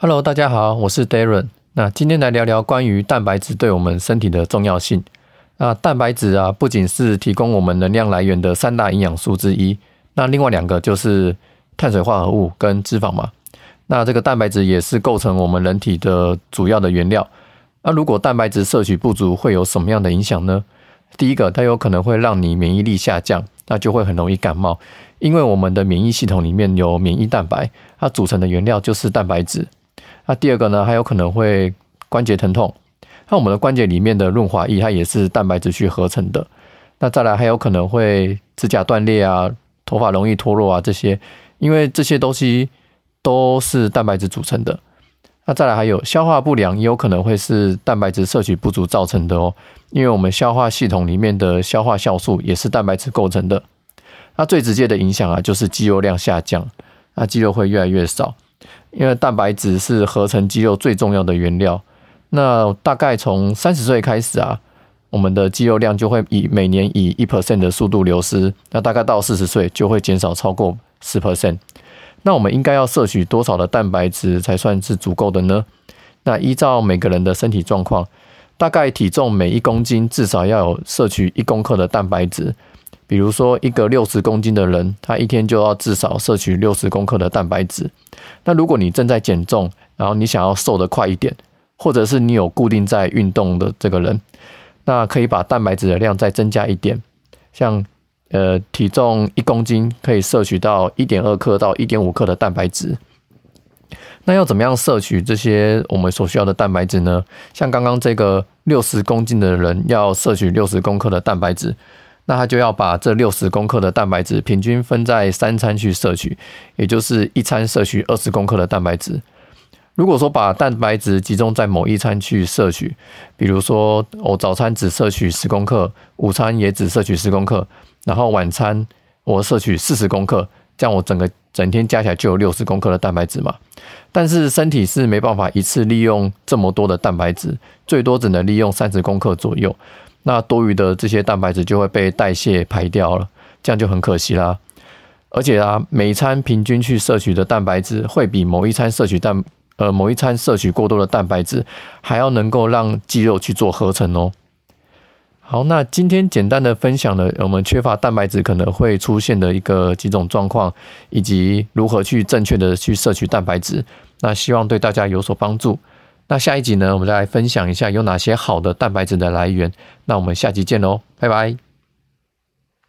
Hello，大家好，我是 Darren。那今天来聊聊关于蛋白质对我们身体的重要性。那蛋白质啊，不仅是提供我们能量来源的三大营养素之一，那另外两个就是碳水化合物跟脂肪嘛。那这个蛋白质也是构成我们人体的主要的原料。那如果蛋白质摄取不足，会有什么样的影响呢？第一个，它有可能会让你免疫力下降，那就会很容易感冒，因为我们的免疫系统里面有免疫蛋白，它组成的原料就是蛋白质。那第二个呢，还有可能会关节疼痛。那我们的关节里面的润滑液，它也是蛋白质去合成的。那再来还有可能会指甲断裂啊，头发容易脱落啊，这些，因为这些东西都是蛋白质组成的。那再来还有消化不良，也有可能会是蛋白质摄取不足造成的哦。因为我们消化系统里面的消化酵素也是蛋白质构成的。那最直接的影响啊，就是肌肉量下降，那肌肉会越来越少。因为蛋白质是合成肌肉最重要的原料，那大概从三十岁开始啊，我们的肌肉量就会以每年以一 percent 的速度流失，那大概到四十岁就会减少超过十 percent。那我们应该要摄取多少的蛋白质才算是足够的呢？那依照每个人的身体状况，大概体重每一公斤至少要有摄取一公克的蛋白质。比如说，一个六十公斤的人，他一天就要至少摄取六十克的蛋白质。那如果你正在减重，然后你想要瘦得快一点，或者是你有固定在运动的这个人，那可以把蛋白质的量再增加一点。像呃，体重一公斤可以摄取到一点二克到一点五克的蛋白质。那要怎么样摄取这些我们所需要的蛋白质呢？像刚刚这个六十公斤的人要摄取六十克的蛋白质。那他就要把这六十克的蛋白质平均分在三餐去摄取，也就是一餐摄取二十克的蛋白质。如果说把蛋白质集中在某一餐去摄取，比如说我早餐只摄取十克，午餐也只摄取十克，然后晚餐我摄取四十克，这样我整个整天加起来就有六十克的蛋白质嘛。但是身体是没办法一次利用这么多的蛋白质，最多只能利用三十克左右。那多余的这些蛋白质就会被代谢排掉了，这样就很可惜啦。而且啊，每餐平均去摄取的蛋白质，会比某一餐摄取蛋呃某一餐摄取过多的蛋白质，还要能够让肌肉去做合成哦。好，那今天简单的分享了我们缺乏蛋白质可能会出现的一个几种状况，以及如何去正确的去摄取蛋白质。那希望对大家有所帮助。那下一集呢，我们再来分享一下有哪些好的蛋白质的来源。那我们下集见喽，拜拜。